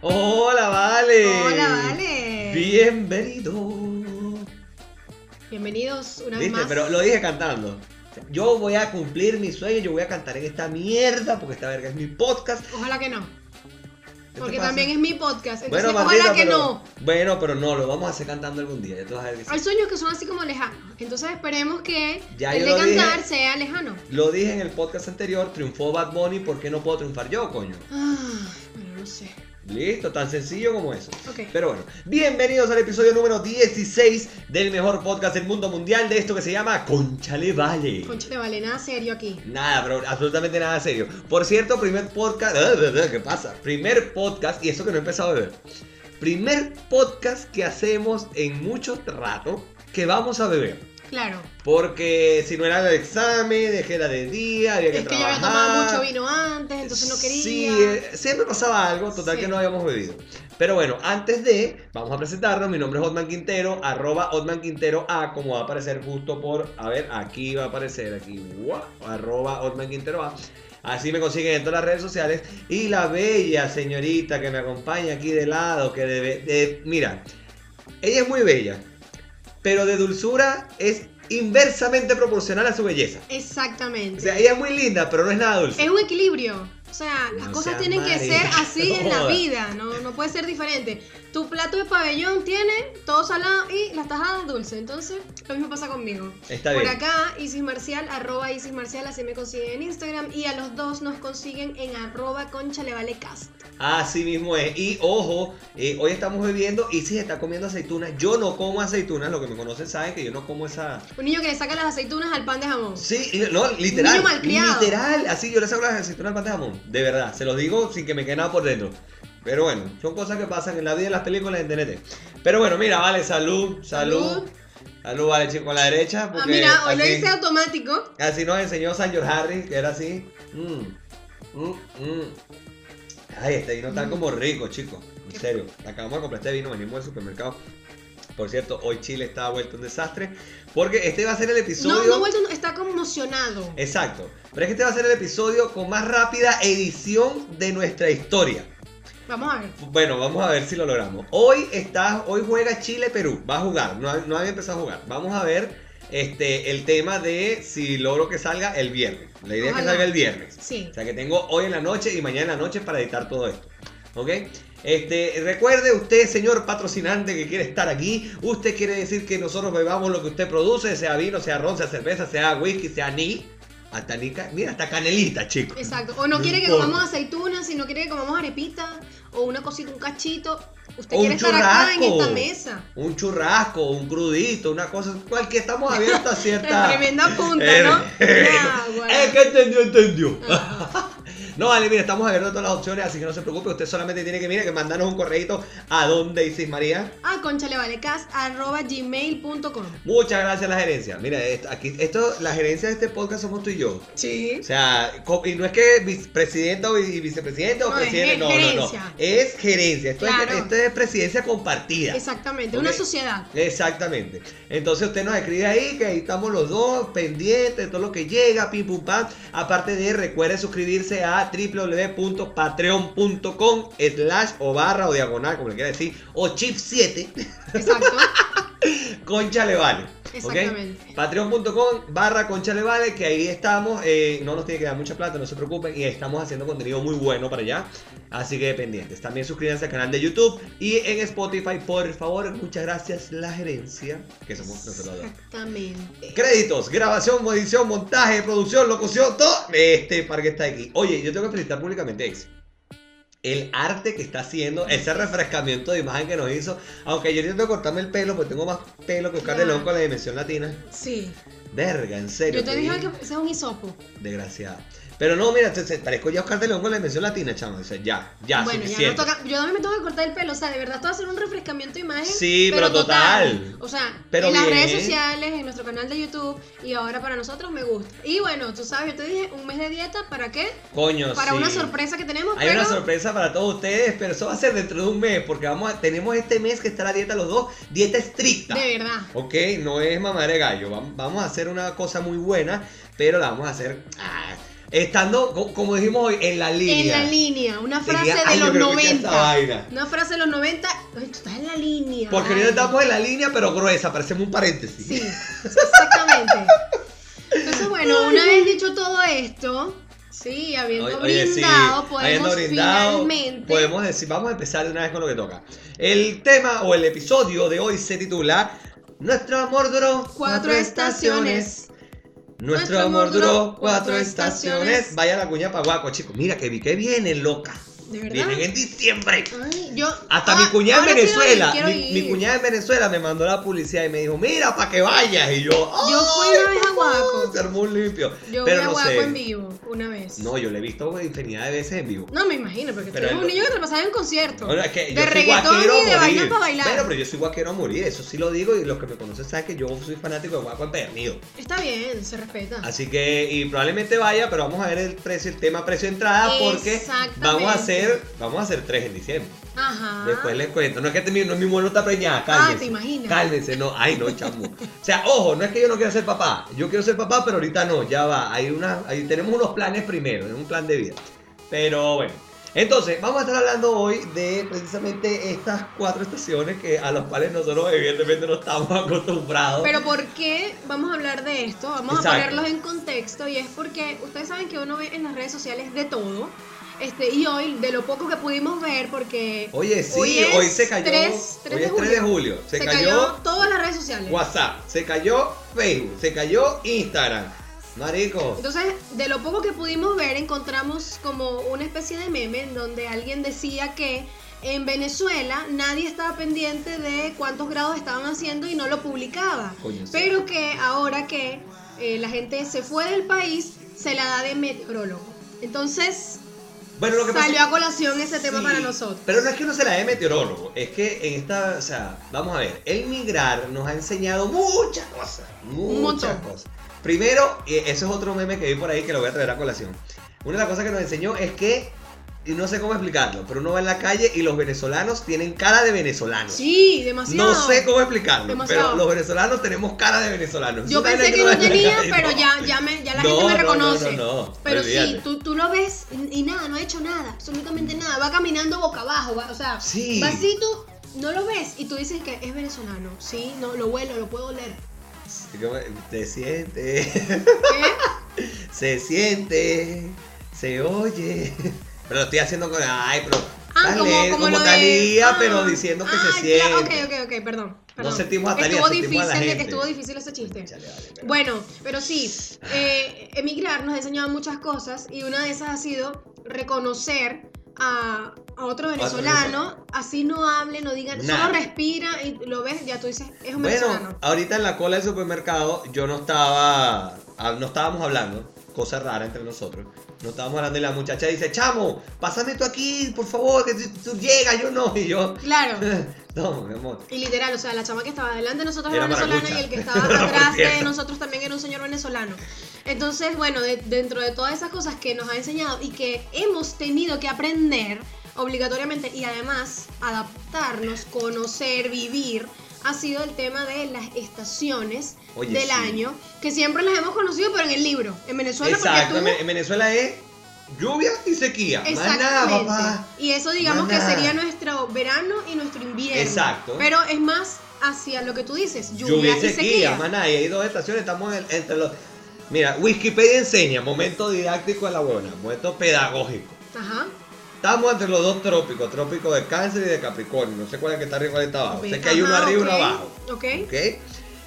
Hola, Vale. Hola, Vale. Bienvenido. Bienvenidos una vez más. Pero lo dije cantando. Yo voy a cumplir mi sueño, yo voy a cantar en esta mierda porque esta verga es mi podcast. Ojalá que no. ¿Qué te Porque también es mi podcast. Entonces, Bueno, ojalá que pero- no. Bueno, pero no, lo vamos a hacer cantando algún día. Ya te vas a ver que sí. Hay sueños que son así como lejanos. Entonces esperemos que Ya el de cantar dije. sea lejano. Lo dije en el podcast anterior, triunfó Bad Bunny, ¿por qué no puedo triunfar yo, coño? Ah, bueno, no sé. Listo, tan sencillo como eso. Ok. Pero bueno, bienvenidos al episodio número 16 del mejor podcast del mundo mundial de esto que se llama Conchale Vale. Conchale, vale, nada serio aquí. Nada, pero absolutamente nada serio. Por cierto, primer podcast. ¿Qué pasa? Primer podcast, y eso que no he empezado a beber. Primer podcast que hacemos en mucho rato que vamos a beber. Claro. Porque si no era de examen, dejé la de día, había que Es que yo había tomado mucho vino antes, entonces no quería. Sí, eh, siempre pasaba algo, total Sí. que no habíamos bebido. Pero bueno, antes de, vamos a presentarnos. Mi nombre es Otman Quintero, arroba Otman Quintero A, como va a aparecer justo por, a ver, aquí va a aparecer, aquí, arroba Otman Quintero A. Así me consiguen en todas las redes sociales. Y la bella señorita que me acompaña aquí de lado, que debe, de, mira, ella es muy bella, pero de dulzura es inversamente proporcional a su belleza. O Exactamente. sea, ella es muy linda, pero no es nada dulce. Es un equilibrio. O sea, las No cosas tienen que ser así en la vida, no, no puede ser diferente. Tu plato de pabellón tiene todo salado y las tajadas dulce. Entonces, lo mismo pasa conmigo. Está Por bien. acá, Isis Marcial, arroba Isis Marcial, así me consiguen en Instagram. Y a los dos nos consiguen en arroba conchalevalecast. Así mismo es. Y ojo, eh, hoy estamos bebiendo y si está comiendo aceitunas. Yo no como aceitunas, lo que me conocen saben que yo no como esa. Un niño que le saca las aceitunas al pan de jamón. Sí, no, literal. niño malcriado. Literal, así yo le saco las aceitunas al pan de jamón. De verdad, se los digo sin que me quede nada por dentro. Pero bueno, son cosas que pasan en la vida de las películas de internet. Pero bueno, mira, vale, salud, salud. Salud. Salud, vale, chico, con la derecha. Ah, Porque mira, hoy lo hice automático. Así nos enseñó San George Harris, que era así. Mm, mm, mm. Ay, este vino está Mm. como rico, chicos. En serio. Acabamos de comprar este vino, venimos del supermercado. Por cierto, hoy Chile está vuelto un desastre. Porque este va a ser el episodio. No, no, vuelto, está conmocionado. Exacto. Pero es que este va a ser el episodio con más rápida edición de nuestra historia. Vamos a ver. Bueno, vamos a ver si lo logramos. Hoy está, hoy juega Chile-Perú. Va a jugar. No, no había empezado a jugar. Vamos a ver este, el tema de si logro que salga el viernes. La idea es que salga el viernes. Sí. O sea que tengo hoy en la noche y mañana en la noche para editar todo esto. ¿Ok? Este, recuerde usted, señor patrocinante que quiere estar aquí, usted quiere decir que nosotros bebamos lo que usted produce, sea vino, sea ron, sea cerveza, sea whisky, sea ni, hasta ni, mira, hasta canelita, chicos. Exacto. O no, No quiere que comamos aceitunas, si no quiere que comamos arepita, o una cosita, un cachito. Usted quiere estar acá en esta mesa. Un churrasco, un crudito, una cosa, cualquier, estamos abiertos a cierta... Tremenda punta, ¿no? Eh, Ya, bueno. El que entendió, entendió. No, vale, mira, estamos abiertos todas las opciones, así que no se preocupe, usted solamente tiene que, mira, que mandarnos un correito a donde Isis María. A conchalevalecast.gmail.com Muchas gracias la gerencia. Mira, esto, aquí, esto, la gerencia de este podcast somos tú y yo. Sí. O sea, y no es que vicepresidenta o vi- vicepresidente o No, presidente, no, no, no. Es gerencia. Esto, Claro. es, esto es presidencia compartida. Exactamente, una sociedad. Exactamente. Entonces usted nos escribe ahí que ahí estamos los dos pendientes de todo lo que llega, pim pum pam. Aparte de recuerde suscribirse a www.patreon.com slash o barra o diagonal, como le quiera decir, o chip 7, Exacto. concha le vale. Exactamente. Patreon.com barra concha le vale, que ahí estamos. eh, no nos tiene que dar mucha plata, no se preocupen. Y estamos haciendo contenido muy bueno para allá. Así que pendientes. También suscríbanse al canal de YouTube y en Spotify, por favor. Muchas gracias, la gerencia, que somos nosotros dos. Exactamente. Créditos, grabación, edición, montaje, producción, locución, todo. Este para que está aquí. Oye, yo tengo que felicitar públicamente a. El arte que está haciendo, ese refrescamiento de imagen que nos hizo. Aunque yo intento cortarme el pelo, porque tengo más pelo que Oscar de. León con la dimensión latina. Sí. Verga, en serio. Yo te te dije que ese es un hisopo. Desgraciada. Pero no, mira, te, te- parezco ya Oscar de León con la dimensión latina, chamo. O sea, ya, ya, bueno, ya suficiente. no toca. Yo también me tengo que cortar el pelo. O sea, de verdad, esto va a ser un refrescamiento de imagen. Sí, pero total. O sea, Pero en las redes sociales, en nuestro canal de YouTube. Y ahora para nosotros me gusta. Y bueno, tú sabes, yo te dije un mes de dieta. ¿Para qué? Coño, Para sí. una sorpresa que tenemos. Hay pero... una sorpresa para todos ustedes, pero eso va a ser dentro de un mes, porque vamos a- tenemos este mes que está la dieta los dos, dieta estricta. De verdad. Ok, no es mamar de gallo. Vam- Vamos a hacer una cosa muy buena, pero la vamos a hacer. ah, Estando, co- como dijimos hoy, en la línea. En la línea, una Tenía frase de los que no escuchaba esa 90. vaina. Una frase de los 90. Ay, tú estás en la línea. Porque ahorita estamos en la línea, pero gruesa, parecemos un paréntesis. Sí, exactamente. Entonces, bueno, una vez dicho todo esto, sí, habiendo Oye, oye, sí, brindado, podemos habiendo brindado, finalmente. podemos decir, vamos a empezar de una vez con lo que toca. El tema o el episodio de hoy se titula Nuestro amor duró Cuatro estaciones. Nuestro amor duró cuatro estaciones. Vaya la cuña para guaco, chicos. Mira que vi que vienen, loca. ¿De verdad? Vienen en diciembre. Ay, yo. Hasta ah, mi cuñada en Venezuela, ir, mi, cuñada en Venezuela me mandó la publicidad y me dijo, mira, para que vayas. Y yo, Yo fui una vez a Guaco. Se armó un limpio. Yo Pero vi a no Guaco sé. en vivo, una vez. No, yo le he visto infinidad de veces en vivo. No, me imagino, porque tú Pero eres un niño que te pasaba en concierto. Es que de reggaetón y de morir. para bailar. Bueno, pero yo soy guaquero a morir, eso sí lo digo y los que me conocen saben que yo soy fanático de guaco empedernido. Está bien, se respeta. Así que, y probablemente vaya, pero vamos a ver el precio, el tema precio entrada porque vamos a hacer, vamos a hacer tres en diciembre. Ajá. Después les cuento. No es que mi, no, mi mujer no está preñada, Ah, cálmense. ¿te imaginas? Cálmense, no. Ay, no, chamo. O sea, ojo, no es que yo no quiera ser papá. Yo quiero ser papá, pero ahorita no, ya va. Hay una, tenemos unos planes primero, es un plan de vida. Pero bueno. Entonces, vamos a estar hablando hoy de precisamente estas cuatro estaciones que a las cuales nosotros evidentemente no estamos acostumbrados. Pero ¿por qué vamos a hablar de esto? Vamos Exacto. a ponerlos en contexto y es porque ustedes saben que uno ve en las redes sociales de todo. Este, y hoy, de lo poco que pudimos ver, porque Oye, sí, hoy, hoy, se cayó. 3, 3 hoy de es julio. 3 de julio. Se, Se, cayó, cayó todas las redes sociales. WhatsApp, se cayó Facebook, se cayó Instagram. Marico. Entonces, de lo poco que pudimos ver, encontramos como una especie de meme en donde alguien decía que en Venezuela nadie estaba pendiente de cuántos grados estaban haciendo y no lo publicaba. Coño, sí. Pero que ahora que eh, la gente se fue del país, se la da de meteorólogo. Entonces, Bueno, lo que pasa salió a colación ese tema Sí, para nosotros. Pero no es que uno se la dé meteorólogo, es que en esta, o sea, vamos a ver, el migrar nos ha enseñado muchas cosas, muchas cosas. Primero, eh, ese es otro meme que vi por ahí que lo voy a traer a colación. Una de las cosas que nos enseñó es que, y no sé cómo explicarlo, pero uno va en la calle y los venezolanos tienen cara de venezolanos. Sí, demasiado. No sé cómo explicarlo, Demasiado. pero los venezolanos tenemos cara de venezolanos. Yo pensé que no tenía, pero no. ya, ya, me, ya la No, gente me no, no, reconoce. no, no, pero sí, tú, tú lo ves y, nada, no ha hecho nada, absolutamente nada. Va caminando boca abajo, va- o sea, Sí. va así tú no lo ves y tú dices que es venezolano. Sí, no, lo huelo, lo puedo oler. Te siente, ¿Qué? se siente, se oye. Pero lo estoy haciendo con. Ay, pero. Ah, como, dale, como, lo de- Talía, ah, pero diciendo que ah, se siente. ya, ok, ok, ok, perdón. perdón. sentimos a Thalía, estuvo a difícil, gente. estuvo difícil ese chiste. Chale, vale, pero- Bueno, pero sí, eh, emigrar nos ha enseñado muchas cosas y una de esas ha sido reconocer a, a otro venezolano, así no hable, no diga, Nada. solo respira y lo ves, ya tú dices, es un Bueno, venezolano. ahorita en la cola del supermercado yo no estaba, ah, no estábamos hablando, cosa rara entre nosotros, no estábamos hablando y la muchacha dice, chamo, pásame tú aquí, por favor, que tú, tú llegas, yo no, y yo, Claro. no, mi amor. Y literal, o sea, la chama que estaba delante de nosotros era venezolana y el que estaba atrás de nosotros también era un señor venezolano. Entonces, bueno, de- dentro de todas esas cosas que nos ha enseñado y que hemos tenido que aprender obligatoriamente y además adaptarnos, conocer, vivir, ha sido el tema de las estaciones Oye, del sí. año, que siempre las hemos conocido, pero en el libro. En Venezuela, Exacto, porque en Venezuela es lluvia y sequía, tú... Exactamente. papá. Y eso digamos que sería nuestro verano y nuestro invierno. Exacto. Pero es más hacia lo que tú dices, lluvia, Lluvia y sequía, sequía. nada, y hay dos estaciones, estamos en- entre los... Mira, Wikipedia enseña, momento didáctico de la buena, momento pedagógico. Ajá. Estamos entre los dos trópicos, trópico de cáncer y de capricornio. No sé cuál es el que está arriba y cuál está abajo. Sé que hay uno arriba y uno abajo. Ok. ¿Ok?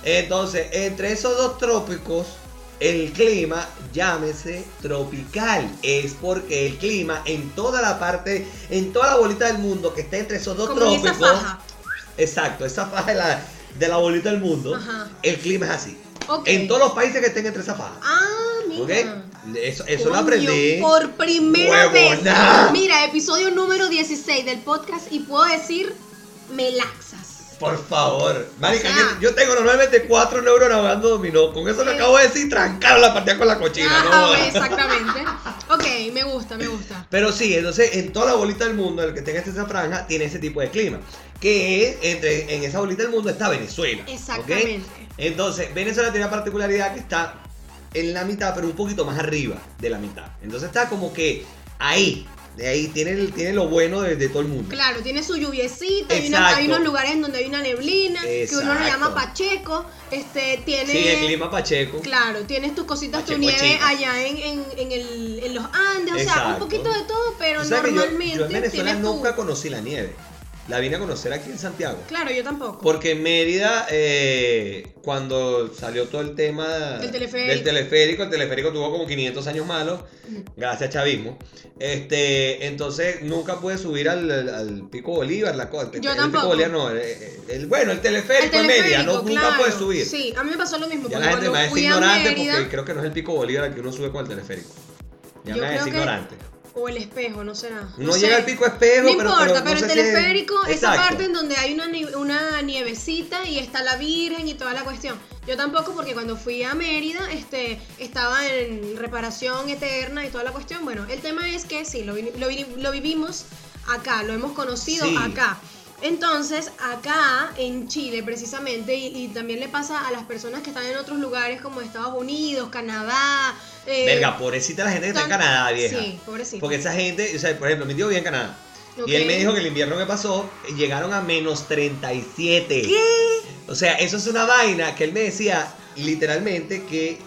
Entonces, entre esos dos trópicos, el clima llámese tropical. Es porque el clima en toda la parte, en toda la bolita del mundo que está entre esos dos Como trópicos. esa faja. Exacto, esa faja de la, de la bolita del mundo. Ajá. El clima es así. En todos los países que estén entre esa faja. Ah, mira. ¿Ok? Eso, eso lo aprendí. Por primera Huevona. vez. Mira, episodio número 16 del podcast y puedo decir, me laxas. Por favor. Marica, O sea- yo, tengo normalmente cuatro neuronas jugando dominó. Con eso Sí. acabo de decir, trancaron la partida con la cochina. Ajá, ¿no? güey, exactamente. Ok, me gusta, me gusta. Pero sí, entonces en toda la bolita del mundo, el que tenga esa franja, tiene ese tipo de clima. Que entre, en esa bolita del mundo está Venezuela. Exactamente. Entonces, Venezuela tiene la particularidad que está en la mitad, pero un poquito más arriba de la mitad. Entonces está como que ahí. De ahí tiene, el- tiene lo bueno de, de todo el mundo. Claro, tiene su lluviecita, hay, una- Exacto. hay unos lugares en donde hay una neblina, que uno lo llama. Pacheco, este, tiene... Sí, el clima pacheco. Claro, tienes tus cositas, tu Pacheco nieve chica. allá en, en, en, el, en los Andes, o sea, un poquito de todo, pero que yo- normalmente yo, en Venezuela tu- nunca conocí la nieve. La vine a conocer aquí en Santiago. Claro, yo tampoco. Porque en Mérida, eh, cuando salió todo el tema Del teleférico. del teleférico, el teleférico tuvo como 500 años malos, gracias a chavismo. Este, entonces nunca pude subir al, al- Pico Bolívar, la cosa. Yo el tampoco. Pico Bolívar no, el, el- bueno, el teleférico, El en Mérida, no, nunca claro. pude subir. Sí, a mí me pasó lo mismo. Ya la gente me va ignorante Mérida, porque creo que no es el Pico Bolívar el que uno sube con el teleférico. Ya Yo me va decir que- ignorante. O el espejo, no será. No, sé. llega al Pico Espejo, No pero, importa, pero, pero, no el teleférico, esa Exacto. parte en donde hay una, una nievecita y está la Virgen y toda la cuestión. Yo tampoco, porque cuando fui a Mérida, este, estaba en reparación eterna y toda la cuestión. Bueno, el tema es que sí, lo, vi- lo, vi- lo vivimos acá, lo hemos conocido Sí. acá. Entonces, acá en Chile precisamente, y, y también le pasa a las personas que están en otros lugares como Estados Unidos, Canadá. eh, Verga, pobrecita la gente que está en Canadá, vieja. Sí, pobrecito. Porque esa gente, o sea, por ejemplo, mi tío vive en Canadá. Y él me dijo que el invierno que pasó eh, llegaron a menos 37. ¿Qué? O sea, eso es una vaina que él me decía literalmente que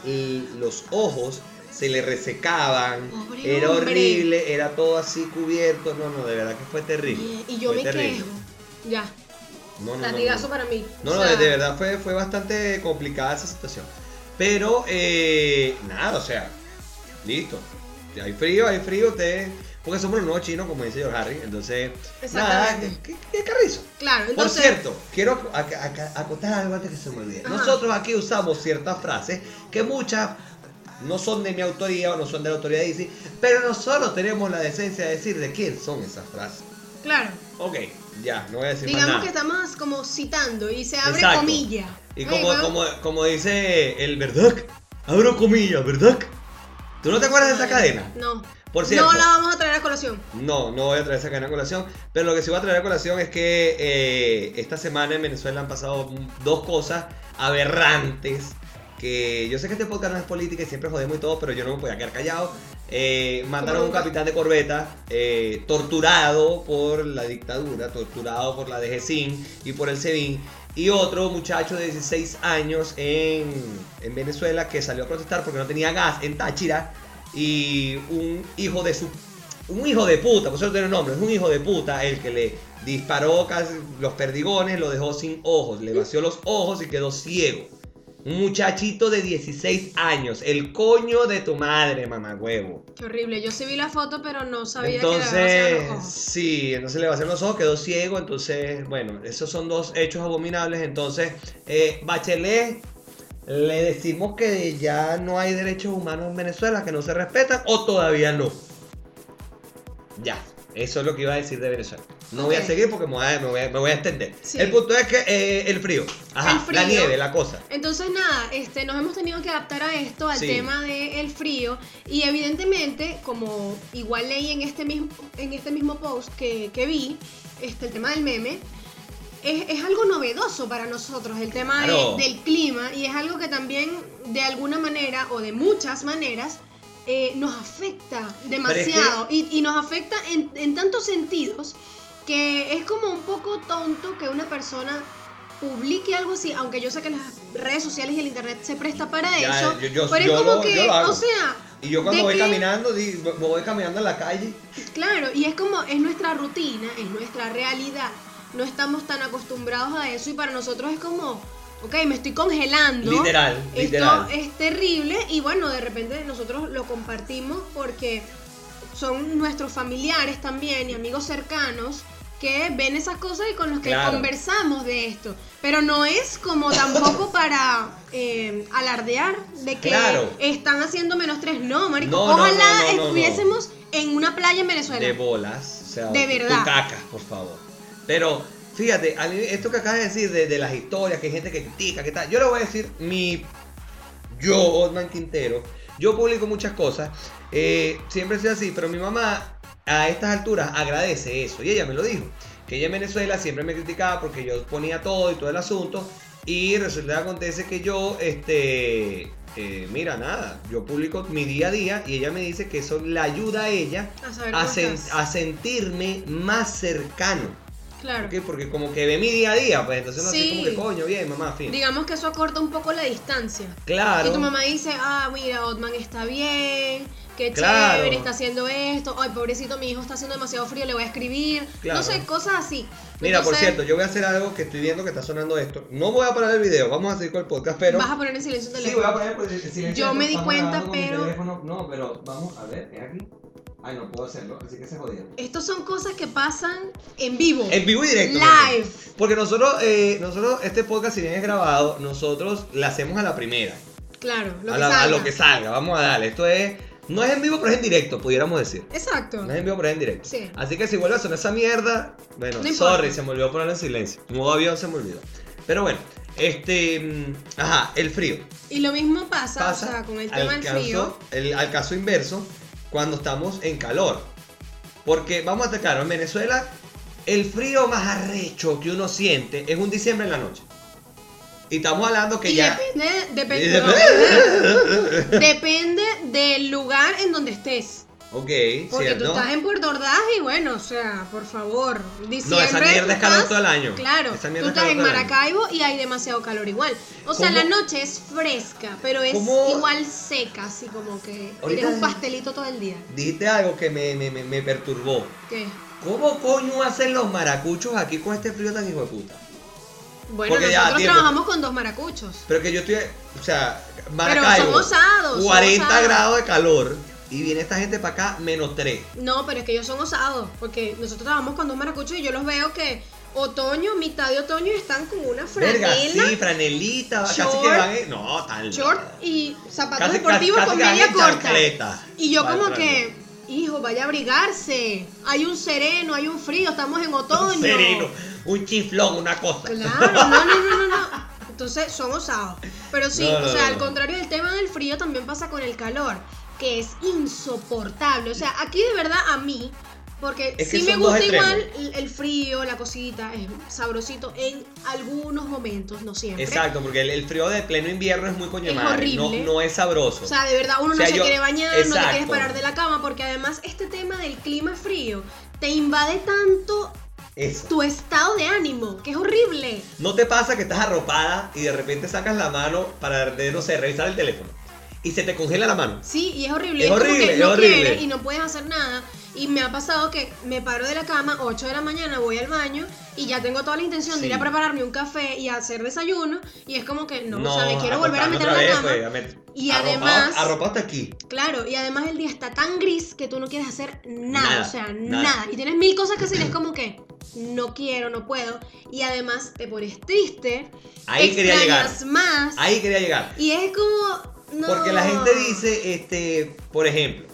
los ojos se le resecaban. Pobre era hombre. horrible, era todo así cubierto. No, no, de verdad que fue terrible. Y, y yo Fue me terrible. quejo. Ya, No, no, latigazo no. para mí. No, O no, sea, de, verdad fue, fue bastante complicada esa situación. Pero, eh, nada, o sea, listo. Hay frío, hay frío, ustedes. Porque somos los nuevos chinos, como dice George Harry. Entonces, nada. ¿qué, qué carrizo? Claro, Por entonces. cierto, quiero ac- ac- acotar algo antes que se me olvide. Ajá. Nosotros aquí usamos ciertas frases que muchas no son de mi autoría o no son de la autoría de Izzy, pero nosotros tenemos la decencia de decir de quién son esas frases. Claro. Ok, ya, no voy a decir más Digamos nada. que estamos como citando y se abre Exacto. comilla. Y como, como, como dice el verdad, abro comillas, ¿verdad? ¿Tú no te acuerdas de esa cadena? No. Por cierto. No la vamos a traer a colación. No, no voy a traer esa cadena a colación, pero lo que sí voy a traer a colación es que eh, esta semana en Venezuela han pasado dos cosas aberrantes que yo sé que este podcast no es política y siempre jodemos y todo, pero yo no me podía quedar callado. Eh, mataron a un capitán de corbeta eh, torturado por la dictadura, torturado por la DGCIN y por el SEBIN. Y otro muchacho de 16 años en, en Venezuela que salió a protestar porque no tenía gas en Táchira. Y un hijo de su. Un hijo de puta, por eso tiene nombre, es un hijo de puta el que le disparó los perdigones, lo dejó sin ojos, le vació los ojos y quedó ciego. Un muchachito de 16 años, el coño de tu madre, mamagüevo. Qué horrible. Yo sí vi la foto, pero no sabía que le Entonces, los ojos. sí, entonces le vaciaron los ojos, quedó ciego. Entonces, bueno, esos son dos hechos abominables. Entonces, eh, Bachelet, le decimos que ya no hay derechos humanos en Venezuela, que no se respetan, o todavía no. Ya, eso es lo que iba a decir de Venezuela. No voy a seguir porque me voy a, me voy a- me voy a extender. Sí. El punto es que eh, el frío. Ajá, El frío. la nieve, la cosa. Entonces nada, este, nos hemos tenido que adaptar a esto, al Sí. tema del frío y evidentemente, como igual leí en este mismo, en este mismo post que, que vi, este, el tema del meme, es, es algo novedoso para nosotros, el tema de- del clima y es algo que también de alguna manera o de muchas maneras eh, nos afecta demasiado y, y nos afecta en, en tantos sentidos que es como un poco tonto que una persona publique algo así, aunque yo sé que las redes sociales y el internet se presta para Ya, eso, yo- yo- pero yo es como lo- que, yo lo hago. o sea, Y yo cuando voy que- caminando, voy caminando en la calle. Claro, y es como, es nuestra rutina, es nuestra realidad. No estamos tan acostumbrados a eso y para nosotros es como, ok, me estoy congelando. Literal, Esto literal. es terrible y bueno, de repente nosotros lo compartimos porque son nuestros familiares también y amigos cercanos que ven esas cosas y con los que Claro. conversamos de esto. Pero no es como tampoco para eh, alardear de que Claro. están haciendo menos tres. No, marico, No, ojalá no, no, estuviésemos en una playa en Venezuela. de bolas. O sea, De verdad. Tu caca, por favor. Pero, fíjate, a mí esto que acabas de decir de, de las historias, que hay gente que critica, que tal. Yo le voy a decir, mi. Yo, Osman Quintero, yo publico muchas cosas. eh, siempre soy así, pero mi mamá a estas alturas agradece eso. Y ella me lo dijo. Que ella en Venezuela siempre me criticaba porque yo ponía todo y todo el asunto. Y resulta que acontece que yo, este, eh, mira, nada, yo publico mi día a día y ella me dice que eso le ayuda a ella sen- a sentirme más cercano. Claro. ¿ok? Porque como que ve mi día a día, pues entonces así Sí. como que coño, bien, mamá, fin. Digamos que eso acorta un poco la distancia. Claro. Y tu mamá dice, ah, mira, Otman está bien, qué Claro. chévere, está haciendo esto, ay, pobrecito, mi hijo está haciendo demasiado frío, le voy a escribir. Claro. No sé, cosas así. Mira, por cierto, yo voy a hacer algo que estoy viendo que está sonando esto. No voy a parar el video, vamos a seguir con el podcast, pero... Vas a poner en silencio el Sí, teléfono. voy a poner pues, el silencio. Yo me di cuenta, pero- teléfono. No, pero vamos a ver, es aquí. Ay, no puedo hacerlo, así que se jodieron. Estos son cosas que pasan en vivo. En vivo y directo. Live. porque- Porque nosotros, eh, nosotros, este podcast, si bien es grabado, nosotros lo hacemos a la primera. Claro, lo a, que la- a salga. lo que salga, vamos a darle. Esto es, no es en vivo, pero es en directo, pudiéramos decir. Exacto. No es en vivo, pero es en directo. Sí. Así que si vuelve a sonar esa mierda, bueno, No sorry, se me olvidó ponerlo en silencio. Modo avión se me olvidó. Pero bueno, este, mm, ajá, el frío. Y lo mismo pasa, pasa o sea, con el tema del frío. el- al caso inverso cuando estamos en calor. Porque vamos a estar claro, en Venezuela el frío más arrecho que uno siente es un diciembre en la noche. Y estamos hablando que y ya... depende, depende, dep- depende del lugar en donde estés. Ok, Porque cierto. tú estás en Puerto Ordaz y bueno, o sea, por favor, diciembre. No, esa mierda es calor todo el año. Claro, Esa tú estás en. Maracaibo y hay demasiado calor igual. O sea, ¿Cómo? la noche es fresca, pero es ¿Cómo? igual seca, así como que eres un pastelito todo el día. Dijiste algo que me, me, me, me perturbó. ¿Qué? ¿Cómo coño hacen los maracuchos aquí con este frío tan hijo de puta? Bueno, Porque ya, nosotros tiempo. trabajamos con dos maracuchos. Pero que yo estoy, o sea, Pero Maracaibo, son osados. son 40 osados. grados de calor y viene esta gente para acá menos 3. No, pero es que ellos son osados, porque nosotros trabajamos con dos maracuchos y yo los veo que otoño, mitad de otoño están con una Verga, franela, sí, franelita, casi que van en- No, tan short y zapatos Casi- deportivos casi- con casi media corta. chancleta. Y yo Vale, como que, hijo, vaya a abrigarse. Hay un sereno, hay un frío, estamos en otoño. Un sereno, un chiflón, una cosa. Claro, no, no, no, no, no. Entonces son osados. Pero sí, No, no, o sea, no, al contrario del tema del frío, también pasa con el calor, que es insoportable. O sea, aquí de verdad a mí, porque Es que sí me gusta igual el- frío, la cosita, es sabrosito en algunos momentos, no siempre. Exacto, porque el, el frío de pleno invierno es muy coño madre, no, horrible. no es sabroso. O sea, de verdad uno O sea, no se yo- quiere bañar, no te quieres parar de la cama, porque además este tema del clima frío te invade tanto Eso. tu estado de ánimo, que es horrible. ¿No te pasa que estás arropada y de repente sacas la mano para, no sé, revisar el teléfono? Y se te congela la mano. Sí, y es horrible. Es horrible, que es no horrible. quieres y no puedes hacer nada. Y me ha pasado que me paro de la cama, 8 de la mañana, voy al baño y ya tengo toda la intención de ir a prepararme un café y a hacer desayuno. Y es como que no, o sea, me quiero volver a meter a la vez, cama. pues, a met- Y arropado- además- Arropado hasta aquí. Claro, y además el día está tan gris que tú no quieres hacer nada, Nada, o sea, nada. nada. Y tienes mil cosas que hacer y es como que no quiero, no puedo. Y además te pones triste, Ahí quería llegar. extrañas más. Ahí quería llegar. Y es como. No. Porque la gente dice, este, por ejemplo,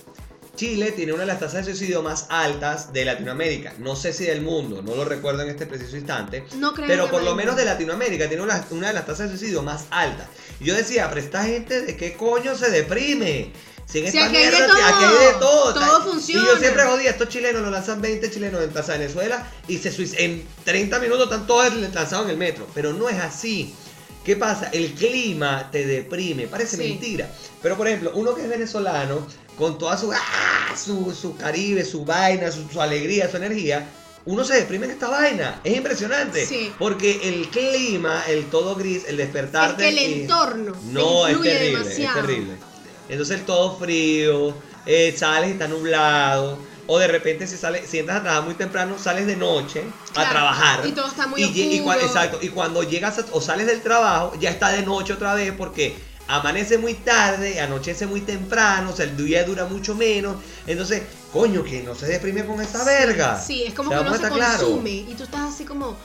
Chile tiene una de las tasas de suicidio más altas de Latinoamérica. No sé si del mundo, no lo recuerdo en este preciso instante. No creo Pero que por lo menos de Latinoamérica tiene una, una de las tasas de suicidio más altas. Y yo decía, pero esta gente, ¿de qué coño se deprime? Si en Si esta aquí hay de mierda, todo, aquí hay de todo. todo Y funciona. yo siempre jodía, estos chilenos lo lanzan 20 chilenos en Plaza Venezuela y se en 30 minutos están todos lanzados en el metro. Pero no es así. ¿Qué pasa? El clima te deprime, parece Sí. mentira. Pero por ejemplo, uno que es venezolano, con toda su, ¡ah! su, su caribe, su vaina, su, su alegría, su energía, uno se deprime en esta vaina. Es impresionante. Sí. Porque el clima, el todo gris, el Es despertarte. que el entorno No, es terrible, demasiado. es terrible. Entonces el todo frío, eh, sales y está nublado. O de repente si sales, si entras a trabajar muy temprano, sales de noche a trabajar. y todo está muy y, y exacto. Y cuando llegas a- o sales del trabajo, ya está de noche otra vez porque amanece muy tarde, anochece muy temprano, o sea, el día dura mucho menos. Entonces, coño, que no se deprime con esa verga. Sí, es como O sea, que uno vamos se claro. consume y tú estás así como,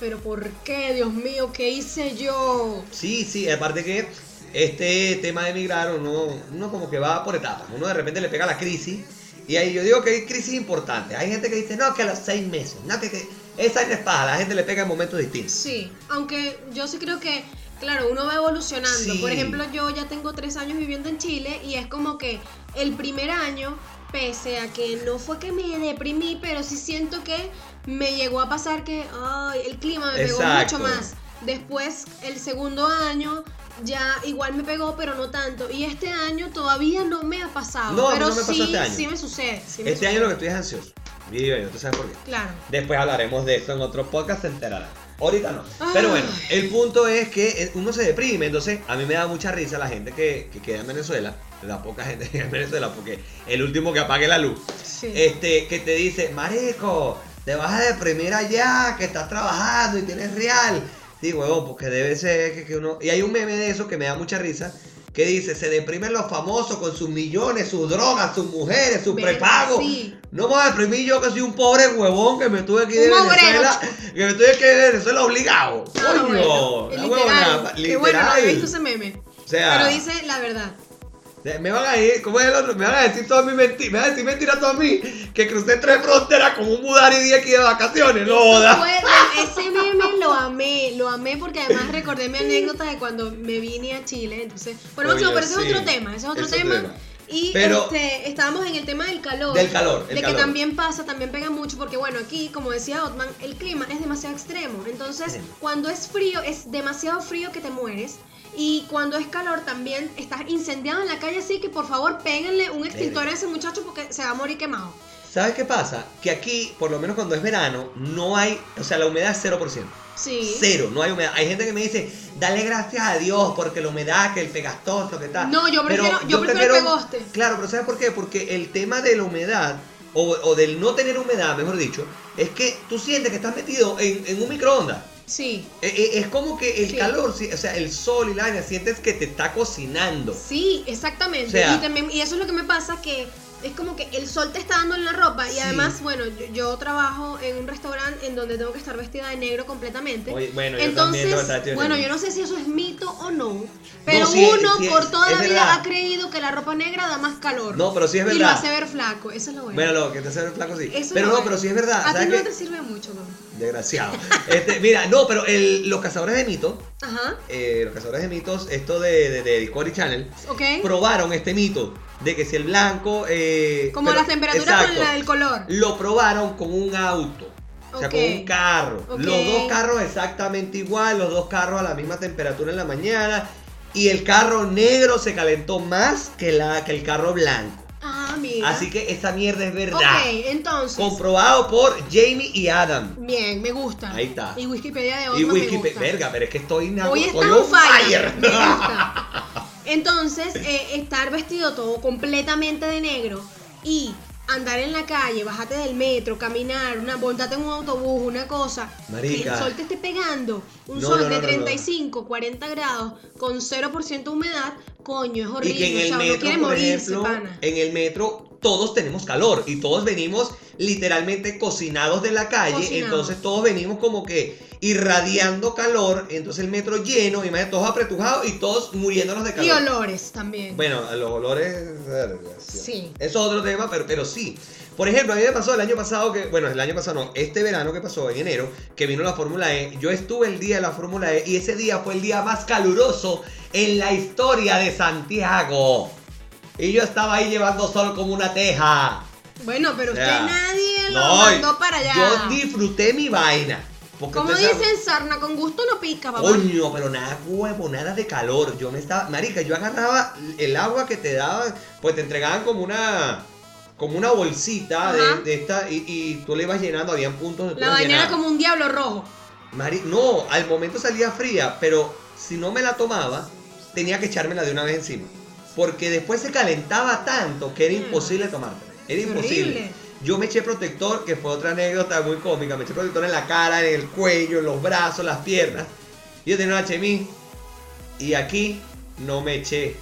pero ¿por qué, Dios mío? ¿Qué hice yo? Sí, sí, aparte que este tema de emigrar, uno, uno como que va por etapas. Uno de repente le pega la crisis. Y ahí yo digo que hay crisis importantes. Hay gente que dice, no, que a los seis meses. No, que, que esa es la espada. La gente le pega en momentos distintos. Sí, aunque yo sí creo que, claro, uno va evolucionando. Sí. Por ejemplo, yo ya tengo tres años viviendo en Chile y es como que el primer año, pese a que no fue que me deprimí, pero sí siento que me llegó a pasar que ay, el clima me pegó Exacto. mucho más. Después, el segundo año, ya igual me pegó, pero no tanto. Y este año todavía no me ha pasado. No, pero no me pasó sí, este año. sí me sucede. sí me Este año lo que estoy es ansioso. Y bueno, tú sabes por qué. Claro. Después hablaremos de esto en otro podcast, se enterarán. Ahorita no. Pero bueno, el punto es que eh, uno se deprime. Entonces, a mí me da mucha risa la gente que, que queda en Venezuela. La poca gente que queda en Venezuela, porque el último que apague la luz. Sí. Este, que te dice, Marico, te vas a deprimir allá, que estás trabajando y tienes real. Sí, huevón, porque debe ser que, que uno. Y hay un meme de eso que me da mucha risa. Que dice, se deprimen los famosos con sus millones, sus drogas, sus mujeres, sus prepagos. sí. No me voy a deprimir yo que soy un pobre huevón que me tuve que ir de obrero, Venezuela. Que me tuve que ir de Venezuela obligado. Ah, Coño, bueno, literal. huevona, Qué bueno, no había visto ese meme. O sea, Pero dice la verdad. Me van a ir, ¿cómo es el otro? Me van a decir todas mis mentiras, me van a decir mentiras todas a mí, que crucé tres fronteras como un mudar y di aquí de vacaciones, no Eso joda. fue- ese meme lo amé, lo amé porque además recordé mi anécdota de cuando me vine a Chile. Entonces, bueno, Máximo, pero ese sí. es otro tema, ese es otro Es otro tema. tema. Y Pero- este, estábamos en el tema del calor. Del calor, el de calor. que también pasa, también pega mucho, porque bueno, aquí, como decía Otman, el clima es demasiado extremo. Entonces, Sí. cuando es frío, es demasiado frío que te mueres. Y cuando es calor también estás incendiado en la calle, así que por favor péguenle un extintor a ese muchacho porque se va a morir quemado. ¿Sabes qué pasa? Que aquí, por lo menos cuando es verano, no hay, o sea, la humedad es 0%. Sí. Cero, no hay humedad. Hay gente que me dice, dale gracias a Dios porque la humedad, que el pegastoso, que tal. No, yo prefiero- yo prefiero el pegoste. Claro, pero ¿sabes por qué? Porque el tema de la humedad, o, o del no tener humedad, mejor dicho, es que tú sientes que estás metido en, en un microondas. Sí. Eh, eh, Es como que el Sí. calor, o sea, el sol y la sientes que te está cocinando. Sí, exactamente. O sea- y, también, y eso es lo que me pasa, que es como que el sol te está dando en la ropa y Sí. además, bueno, yo, yo trabajo en un restaurante en donde tengo que estar vestida de negro completamente. Oye, bueno, yo Entonces, también que vestido de bueno, yo no sé si eso es mito o no, pero sí, uno sí, por toda la vida verdad. ha creído que la ropa negra da más calor. No, pero sí es Y lo verdad. hace ver flaco, eso es lo bueno. Bueno, lo que te hace ver flaco sí. Eso es pero no, bueno. pero sí es verdad. A ti ¿sabes no qué? te sirve mucho, ¿no? Desgraciado. Este, mira, no, pero el- los cazadores de mitos, Ajá, eh, los cazadores de mitos, esto de, de, de Discovery Channel, ok. probaron este mito de que si el blanco. eh, Como pero- las temperaturas exacto, con la del color. Lo probaron con un auto. O sea, con un carro. Ok. Los dos carros exactamente igual, los dos carros a la misma temperatura en la mañana. Y el carro negro se calentó más que, la, que el carro blanco. Ah, mira. Así que esa mierda es verdad. Ok, entonces. Comprobado por Jamie y Adam. Bien, me gusta. Ahí está. Y Wikipedia de Y Otman me Wikipedia. gusta. Verga, pero es que estoy en Hoy on fire. fire. Me gusta. Entonces, eh, estar vestido todo completamente de negro y andar en la calle, bajarte del metro, caminar, una, montarte en un autobús, una cosa, Marica. que el sol te esté pegando, un No, sol no, de no, no. 35, 40 grados con 0% humedad, coño, es Y horrible. que en o uno metro, quiere por morirse, ejemplo, pana. en el metro todos tenemos calor y todos venimos literalmente cocinados de la calle, Cocinados. entonces todos venimos como que irradiando calor, entonces el metro lleno, imagínate, todos apretujados y todos muriéndonos de Y calor. olores también. Bueno, los olores. verga, Sí. Eso es otro tema, pero, pero sí. Por ejemplo, a mí me pasó el año pasado que. Bueno, el año pasado no, este verano que pasó, en enero, que vino la Fórmula E. Yo estuve el día de la Fórmula E y ese día fue el día más caluroso en la historia de Santiago. Y yo estaba ahí llevando sol como una teja. Bueno, pero usted nadie lo No, mandó para allá. Yo disfruté mi vaina. Como dicen, sarna con gusto no pica, papá. Coño, pero nada huevo, nada de calor. Yo me estaba. Marica, yo agarraba el agua que te daban, pues te entregaban como una. Como una bolsita de, de esta y, y tú le ibas llenando, habían puntos tú La vaina era como un diablo rojo. Mari- no, al momento salía fría, pero si no me la tomaba, tenía que echármela de una vez encima. Porque después se calentaba tanto que era Mm. imposible tomártela. Era imposible. Yo me eché protector, que fue otra anécdota muy cómica. Me eché protector en la cara, en el cuello, en los brazos, las piernas. Yo tenía una HMI. Y aquí no me eché.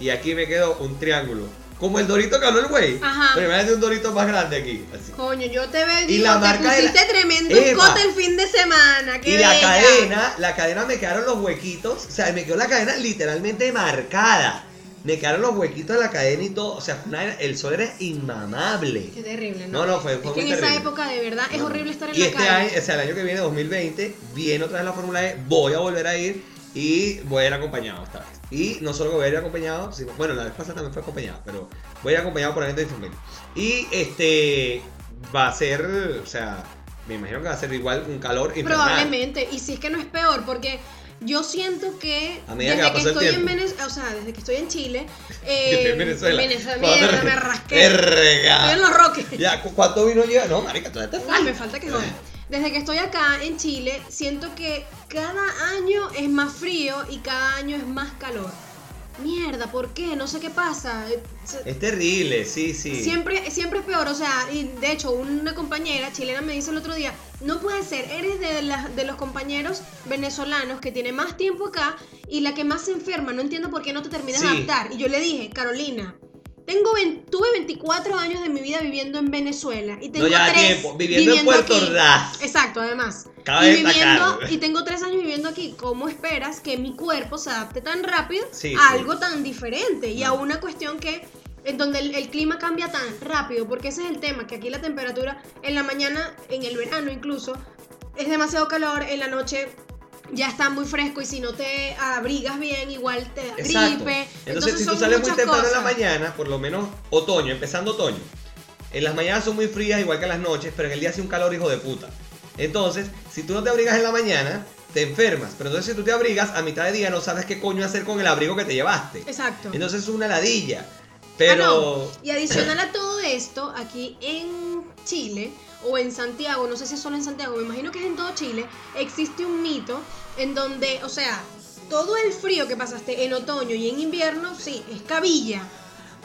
Y aquí me quedó un triángulo. Como el dorito que habló el güey. Ajá. Pero imagínate un dorito más grande aquí. Así. Coño, yo te veo Y la te marca de la- pusiste tremendo Eva. el fin de semana. Qué Y la cadena, la cadena me quedaron los huequitos. O sea, me quedó la cadena literalmente marcada. Me quedaron los huequitos de la cadena y todo. O sea, una- el sol era inmamable. Qué terrible, ¿no? No, no, fue, fue es que en esa época de verdad es No, horrible estar en y la este calle. año, o sea, el año que viene, 2020, viene otra vez la Fórmula E, voy a volver a ir y voy a ir acompañado esta vez. Y no solo voy a ir acompañado, sino, bueno, la vez pasada también fue acompañado, pero voy a ir acompañado por gente de mi familia. Y este va a ser, o sea, me imagino que va a ser igual un calor infernal. Probablemente, y si es que no es peor, porque yo siento que que desde que, el estoy en. Venezuela, o sea, desde que estoy en Chile, eh, en Venezuela. Venezuela, mierda, me rasqué. Verga. Estoy en los roques. Ya, ¿cu- ¿cuánto vino lleva? No, marica, todavía te Ay, falta. me falta que joder. Desde que estoy acá en Chile, siento que cada año es más frío y cada año es más calor. Mierda, ¿por qué? No sé qué pasa. Es terrible, sí, sí. Siempre, siempre es peor, o sea, y de hecho una compañera chilena me dice el otro día, no puede ser, eres de, las- de los compañeros venezolanos que tiene más tiempo acá y la que más se enferma, no entiendo por qué no te terminas de adaptar. Y yo le dije, Carolina, tengo tuve 24 años de mi vida viviendo en Venezuela y tengo no lleva tres tiempo. Viviendo, en Puerto. Ordaz. Exacto, además. Cabe y, viviendo, y tengo tres años viviendo aquí. ¿Cómo esperas que mi cuerpo se adapte tan rápido Sí, a sí. algo tan diferente y a una cuestión que en donde el, el clima cambia tan rápido? Porque ese es el tema, que aquí la temperatura en la mañana, en el verano incluso, es demasiado calor, en la noche ya está muy fresco y si no te abrigas bien, igual te da Exacto. gripe. Entonces, si tú sales muy temprano en la mañana, por lo menos otoño, empezando otoño, en las mañanas son muy frías, igual que en las noches, pero en el día hace un calor hijo de puta. Entonces, si tú no te abrigas en la mañana, te enfermas. Pero entonces, si tú te abrigas, a mitad de día no sabes qué coño hacer con el abrigo que te llevaste. Exacto. Entonces, es una ladilla. Ah, Pero. no. Y adicional a todo esto, aquí en Chile o en Santiago, no sé si es solo en Santiago, me imagino que es en todo Chile, existe un mito en donde, o sea, todo el frío que pasaste en otoño y en invierno, sí, es cabilla.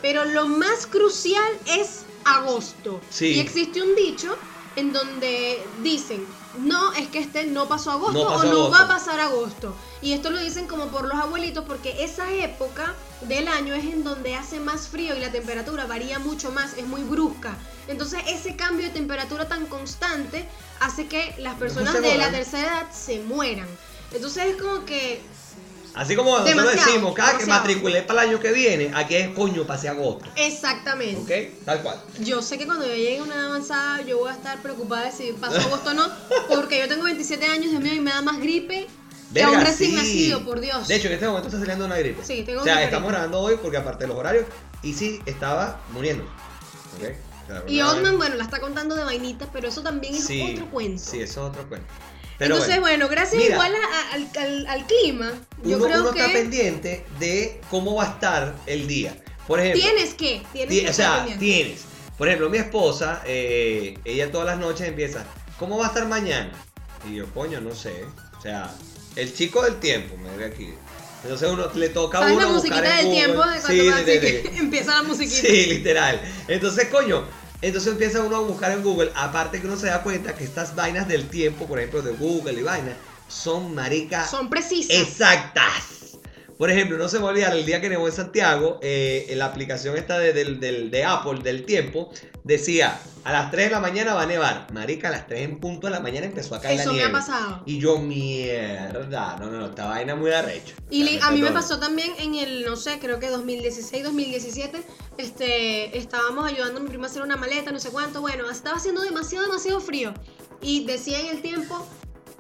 Pero lo más crucial es agosto. Sí. Y existe un dicho en donde dicen, no, es que este no pasó agosto No pasó o no agosto. va a pasar agosto. Y esto lo dicen como por los abuelitos porque esa época del año es en donde hace más frío y la temperatura varía mucho más, es muy brusca. Entonces ese cambio de temperatura tan constante hace que las personas de la tercera edad se mueran. Entonces es como que Así como nosotros decimos, cada que demasiado. matriculé para el año que viene, aquí es coño, pasé agosto. exactamente. ¿Ok? Tal cual. Yo sé que cuando yo llegue a una edad avanzada yo voy a estar preocupada de si paso agosto o no, porque yo tengo 27 años, Dios mío, y me da más gripe que a un Verga, recién sí. nacido, por Dios. De hecho, en este momento está saliendo una gripe. Sí, tengo O sea, estamos grabando hoy porque aparte de los horarios, y sí, estaba muriendo. ¿Ok? Y Oldman, bueno, la está contando de vainitas, pero eso también es Sí, otro cuento. Sí, eso es otro cuento. Pero Entonces, bueno, gracias Mira. igual a- al, al- al clima, yo uno, creo uno que está pendiente de cómo va a estar el día. Por ejemplo, tienes que, tienes ti- que o sea, pendiente. tienes. Por ejemplo, mi esposa, eh, ella todas las noches empieza, ¿cómo va a estar mañana? Y yo, coño, no sé. O sea, el chico del tiempo, me ve aquí. Entonces uno le toca a ¿Sabes uno la musiquita del tiempo de cuando Sí, va de- así de- que empieza la musiquita? Sí, literal. Entonces, coño, entonces empieza uno a buscar en Google, aparte que uno se da cuenta que estas vainas del tiempo, por ejemplo, de Google y vainas, son maricas Son precisas. exactas. Por ejemplo, no se me olvida el día que nevó en Santiago, eh, en la aplicación esta de, Apple del tiempo, decía, a las 3 de la mañana va a nevar. Marica, a las 3 en punto de la mañana empezó a caer Eso la me nieve. ha pasado. Y yo, mierda, no, no, no, esta vaina muy arrecho. Y a mí me pasó también en el, no sé, creo que 2016, 2017, este, estábamos ayudando a mi prima a hacer una maleta, no sé cuánto, bueno, estaba haciendo demasiado, demasiado frío. Y decía en el tiempo,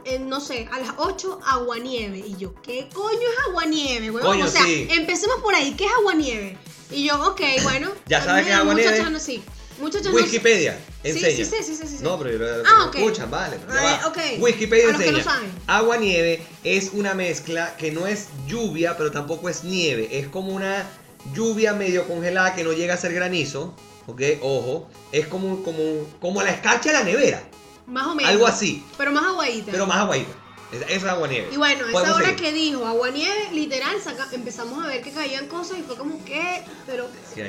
eh, no sé, a las 8 aguanieve. Y yo, ¿qué coño es aguanieve, huevón? Coño, o sea, sí. empecemos por ahí, ¿qué es aguanieve? Y yo, ok, bueno. Ya sabes mira, qué es aguanieve. Muchachas, no, sí. Muchachas, no sé. Wikipedia, Sí, enseña. sí, sí, sí, sí, sí. No, pero yo lo Ah, ok. escuchan, vale. ya Ah, va. ok. Wikipedia no enseña. saben. Agua nieve es una mezcla que no es lluvia, pero tampoco es nieve. Es como una lluvia medio congelada que no llega a ser granizo. ¿Ok? Ojo. Es como, como, como la escarcha de la nevera. Más o menos. Algo así. Pero más aguadita. Pero más aguadita. Esa es agua nieve. Y bueno, esa hora seguir. que dijo aguanieve, literal, saca- empezamos a ver que caían cosas y fue como que, pero Sí,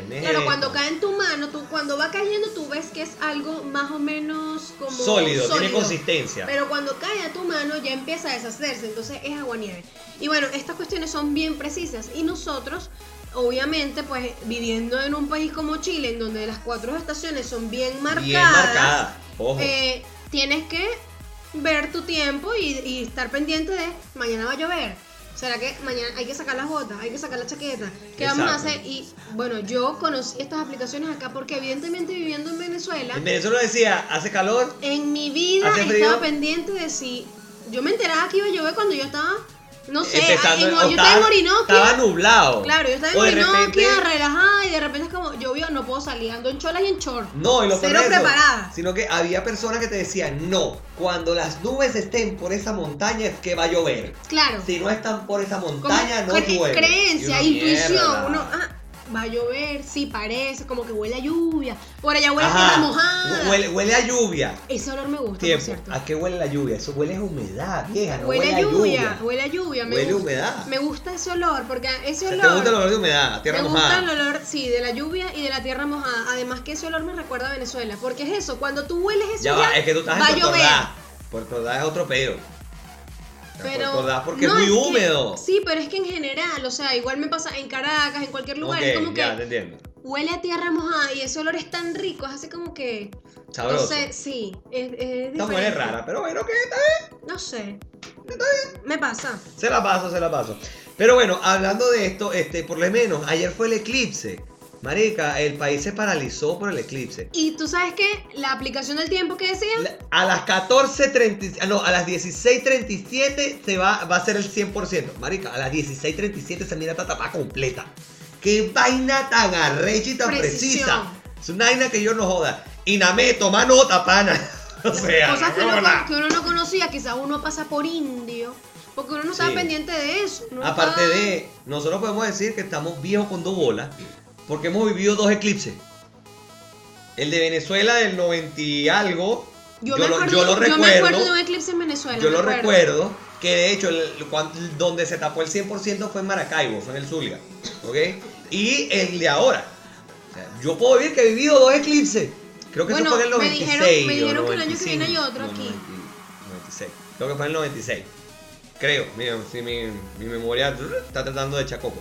cuando cae en tu mano, tú cuando va cayendo tú ves que es algo más o menos como Sólido, tiene consistencia. Pero cuando cae a tu mano ya empieza a deshacerse, entonces es aguanieve. Y bueno, estas cuestiones son bien precisas y nosotros obviamente pues viviendo en un país como Chile en donde las cuatro estaciones son bien marcadas, Bien marcada. Ojo. eh, tienes que ver tu tiempo y, y estar pendiente de mañana va a llover. ¿Será que mañana hay que sacar las botas? Hay que sacar la chaqueta. ¿Qué vamos a hacer? Y bueno, yo conocí estas aplicaciones acá porque evidentemente viviendo en Venezuela, en Venezuela decía, hace calor. en mi vida estaba pendiente de si yo me enteraba que iba a llover cuando yo estaba No sé, empezando- yo estaba en Orinoquia. Estaba nublado. Claro, yo estaba en Orinoquia, repente- relajada, y de repente es como, llovió, no puedo salir, ando en cholas y en short. No, y lo Cero preparada. Sino que había personas que te decían, no, cuando las nubes estén por esa montaña es que va a llover. Claro. Si no están por esa Como montaña, no cre- llueve. creencia, intuición. "Mierda". Uno, ah, va a llover, sí, parece, como que huele a lluvia. Por allá huele a tierra mojada. Huele, huele a lluvia. Ese olor me gusta, Tiempo. por cierto. ¿A qué huele la lluvia? Eso huele a humedad, vieja. No huele, huele, a lluvia, huele a lluvia. Me Huele a gusta, humedad. Me gusta ese olor, porque ese olor. ¿Te gusta el olor de humedad? Tierra me mojada. gusta el olor, sí, de la lluvia y de la tierra mojada. Además que ese olor me recuerda a Venezuela. Porque es eso, cuando tú hueles eso Ya ya, va, es que tú estás va a en Puerto llover. Puerto Ordaz es otro pedo. Pero, porque no, es muy que- húmedo. sí, pero es que en general, o sea, igual me pasa en Caracas, en cualquier lugar, es ok, como ya, que te entiendo. huele a tierra mojada y ese olor es tan rico, es así como que. Sabroso. No sé, sí, es, es es diferente. rara, pero bueno, ¿qué? Está bien. No sé. Me pasa. Se la paso, se la paso. Pero bueno, hablando de esto, este, por lo menos, ayer fue el eclipse. Marica, el país se paralizó por el eclipse. Y tú sabes que la aplicación del tiempo que decía. La- A las 14.30, ah, no, a las 16.37 se va, va a ser el 100%. Marica, a las 16.37 se mira esta tapa completa. Qué vaina tan arrecha y tan Precisión. precisa. Es una vaina que yo no joda. Iname, toma nota, pana. O sea, cosas que no uno, que uno no conocía, quizás uno pasa por indio. Porque uno no estaba Sí. pendiente de eso. uno Aparte estaba- de, nosotros podemos decir que estamos viejos con dos bolas, porque hemos vivido dos eclipses. El de Venezuela del 90 y algo, Yo, yo me lo- acuerdo, yo lo yo me acuerdo recuerdo. de un eclipse en Venezuela. yo me lo acuerdo. recuerdo, que de hecho el- donde se tapó el 100% fue en Maracaibo, fue en el Zulia, ¿ok? Y el de ahora. O sea, yo puedo decir que he vivido dos eclipses. Creo que Bueno, eso fue en el me 96. dijeron- me dijeron que el año que viene hay 95, otro no, aquí. 90, 96. Creo que fue en el 96. Creo, mira, si mi, mi memoria está tratando de echar coco.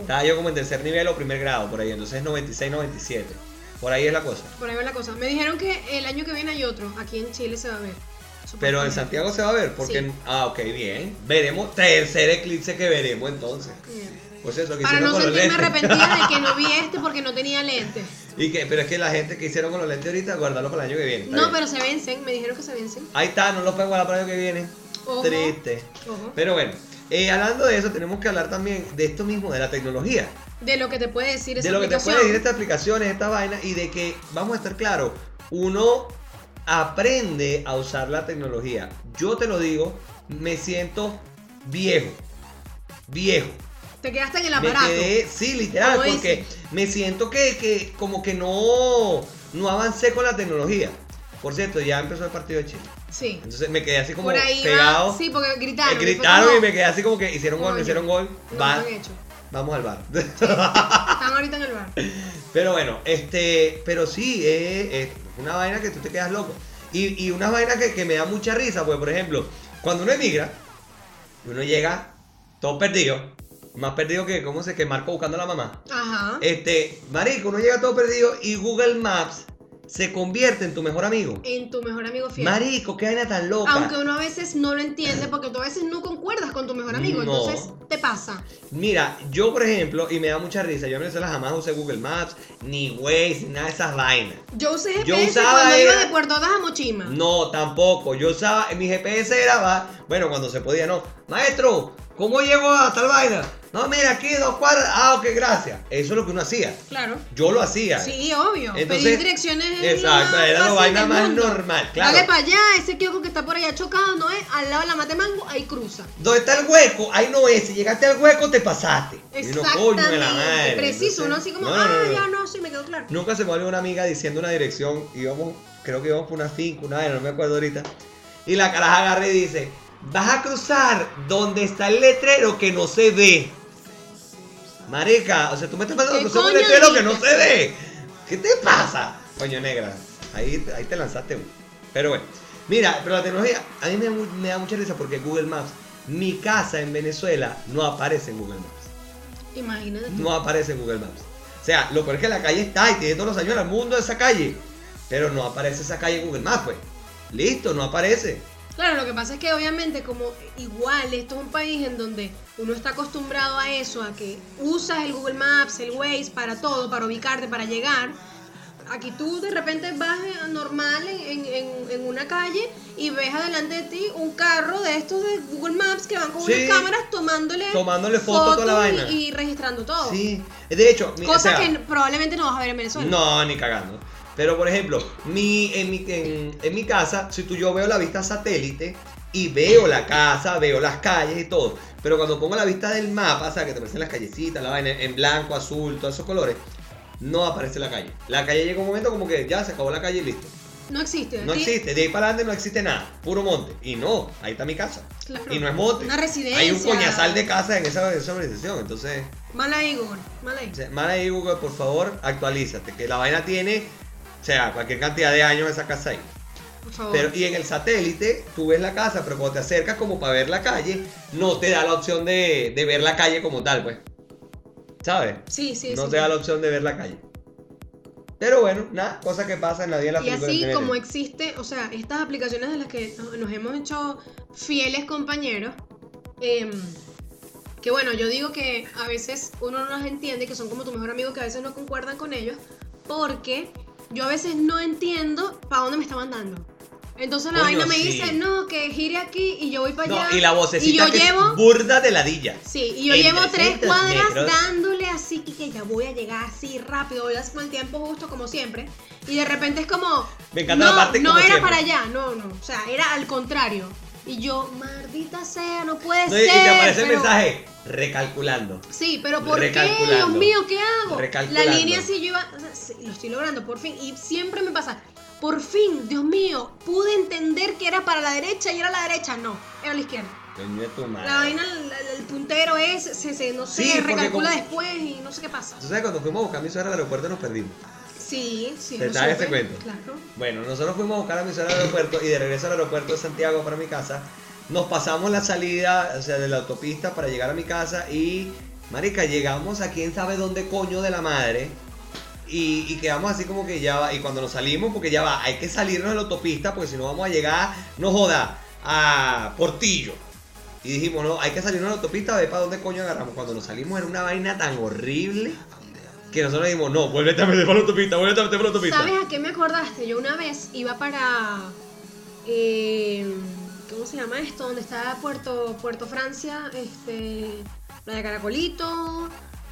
Estaba yo como en tercer nivel o primer grado por ahí, entonces 96, 97. Por ahí es la cosa. Por ahí va la cosa. Me dijeron que el año que viene hay otro. Aquí en Chile se va a ver. Pero en. Santiago se va a ver, porque... Sí. Ah, ok, bien. Veremos, tercer eclipse que veremos entonces. Bien. Pues eso, que Para no los sentirme arrepentida de que no vi este porque no tenía lentes. y que, pero es que la gente que hicieron con los lentes ahorita, guardarlo para el año que viene. No, bien. pero se vencen. Me dijeron que se vencen. Ahí está, no lo pueden guardar para el año que viene. Ojo. Triste. Ojo. Pero bueno, eh, hablando de eso, tenemos que hablar también de esto mismo, de la tecnología. De lo que te puede decir esa de lo que te puede decir estas aplicaciones, esta vaina, y de que, vamos a estar claros, uno aprende a usar la tecnología. Yo te lo digo, me siento viejo. Viejo. Te quedaste en el Me aparato. quedé, sí, literal, porque me siento que, que como que no, no avancé con la tecnología. Por cierto, ya empezó el partido de Chile. Sí. Entonces me quedé así como Por ahí pegado. va. Sí, porque gritaron. Eh, y fue gritaron y me quedé así como que hicieron gol, Coño. hicieron gol. Vamos al bar. Están ahorita en el bar. Pero bueno, este, pero sí, es, es una vaina que tú te quedas loco. Y, y una vaina que, que me da mucha risa, pues por ejemplo, cuando uno emigra, uno llega todo perdido, más perdido que, ¿cómo se que Marco buscando a la mamá? Ajá. Este, marico, uno llega todo perdido y Google Maps se convierte en tu mejor amigo. En tu mejor amigo fiel. Marico, qué vaina tan loca. Aunque uno a veces no lo entiende porque tú a veces no concuerdas con tu mejor amigo. No. Entonces te pasa. Mira, yo por ejemplo, y me da mucha risa, yo en Venezuela jamás usé Google Maps, ni Waze, ni nada de esas vainas. Yo usé Yo GPS usaba cuando iba de Puerto a Mochima. No, tampoco. Yo usaba, mi GPS era, va, bueno, cuando se podía, no. Maestro, ¿cómo llego a tal vaina? No, mira, aquí dos cuadras. Ah, ok, gracias. Eso es lo que uno hacía. Claro. Yo lo hacía. Sí, obvio. Entonces, Pedir direcciones es exacto, era la vaina más normal, claro. Dale para allá, ese kiosco que está por allá chocado, ¿no es? Al lado de la Matemango, ahí cruza. ¿Dónde está el hueco? Ahí no es. Si llegaste al hueco, te pasaste. Y uno, coño la madre. Exactamente. Preciso, Entonces, ¿no? Así como, no, no, ah, no, no. ya no, sí, me quedó claro. Nunca se me olvidó una amiga diciendo una dirección. Íbamos, creo que íbamos por una finca, una vaina, no me acuerdo ahorita. Y la caraja agarra y dice: Vas a cruzar donde está el letrero que no se ve. Marica, o sea, tú me estás mandando a ¿Qué cruzar un letrero que no se ve. ¿Qué te pasa? Coño negra. Ahí, ahí te lanzaste uno. Pero bueno. Mira, pero la tecnología a mí me, da mu- me da mucha risa porque Google Maps, mi casa en Venezuela no aparece en Google Maps. Imagínate. No aparece en Google Maps. O sea, lo peor es que la calle está y tiene todos los años del mundo esa calle. Pero no aparece esa calle en Google Maps, pues. Listo, no aparece. Claro, lo que pasa es que obviamente como igual esto es un país en donde uno está acostumbrado a eso, a que usas el Google Maps, el Waze para todo, para ubicarte, para llegar. aquí tú de repente vas eh, normal en, en- en una calle y ves adelante de ti un carro de estos de Google Maps que van con Sí. unas cámaras tomándole, Tomándole foto a toda la fotos vaina. y, y registrando todo. Sí, de hecho, o Cosa sea, que probablemente no vas a ver en Venezuela. No, ni cagando. Pero por ejemplo, mi, en, mi, en, en mi casa, si tú yo veo la vista satélite y veo la casa, veo las calles y todo. Pero cuando pongo la vista del mapa, o sea, que te aparecen las callecitas, la vaina en blanco, azul, todos esos colores, no aparece la calle. La calle llega un momento como que ya se acabó la calle y listo. No existe. No existe, de ahí para adelante no existe nada, puro monte. Y no, ahí está mi casa. Claro. Y no es monte. Una residencia. Hay un coñazal de casa en esa, esa organización. Entonces, Mal ahí, Google. Mal ahí. Mara y Google, por favor, actualízate. Que la vaina tiene, o sea, cualquier cantidad de años esa casa ahí. Por favor. Pero, y en el satélite, tú ves la casa, pero cuando te acercas como para ver la calle, no te da la opción de, de ver la calle como tal, pues. ¿Sabes? sí, sí, no sí. te da la opción de ver la calle. Pero bueno, nada, cosa que pasa en la vida de la Y así como existe, o sea, estas aplicaciones de las que nos, nos hemos hecho fieles compañeros, em, que bueno, yo digo que a veces uno no las entiende, que son como tu mejor amigo, que a veces no concuerdan con ellos, porque yo a veces no entiendo para dónde me está mandando. Entonces la Coño, vaina me sí. dice, no, que gire aquí y yo voy para No, allá. y la vocecita y yo que llevo, es burda de ladilla. Sí, y yo En llevo tres 300 cuadras metros. dándole así y que ya voy a llegar así rápido, voy a hacer el tiempo justo como siempre. Y de repente es como. Me encanta no, la parte No como era siempre. para allá, no, no. O sea, era al contrario. Y yo, maldita sea, no puede No, y, y ser. te aparece el mensaje, recalculando. Sí, pero ¿por qué? Dios mío, ¿qué hago? La línea sí yo iba. o sea, sí, lo estoy logrando, por fin. Y siempre me pasa. Por fin, Dios mío, pude entender que era para la derecha y era la derecha. No, era la izquierda. Tu madre. La vaina, el, el puntero es, se, se- no sé, Sí, recalcula como- después y no sé qué pasa. ¿Tú sabes cuando fuimos a buscar a mi suegra al aeropuerto nos perdimos? Sí, sí. ¿Te sabes ese cuento? Claro. Bueno, nosotros fuimos a buscar a mi suegra al aeropuerto y de regreso al aeropuerto de Santiago para mi casa, nos pasamos la salida, o sea, de la autopista para llegar a mi casa y, marica, llegamos a quién sabe dónde coño de la madre y, quedamos así como que ya va, y cuando nos salimos, porque ya va, hay que salirnos de la autopista porque si no vamos a llegar, no joda, a Portillo. Y dijimos, no, hay que salirnos de la autopista a ver para dónde coño agarramos. Cuando nos salimos era una vaina tan horrible que nosotros dijimos, no, vuélvete a meter para la autopista, vuélvete a meter para la autopista. ¿Sabes a qué me acordaste? Yo una vez iba para. eh, ¿Cómo se llama esto? Donde está Puerto, Puerto Francia, este, Playa Caracolito,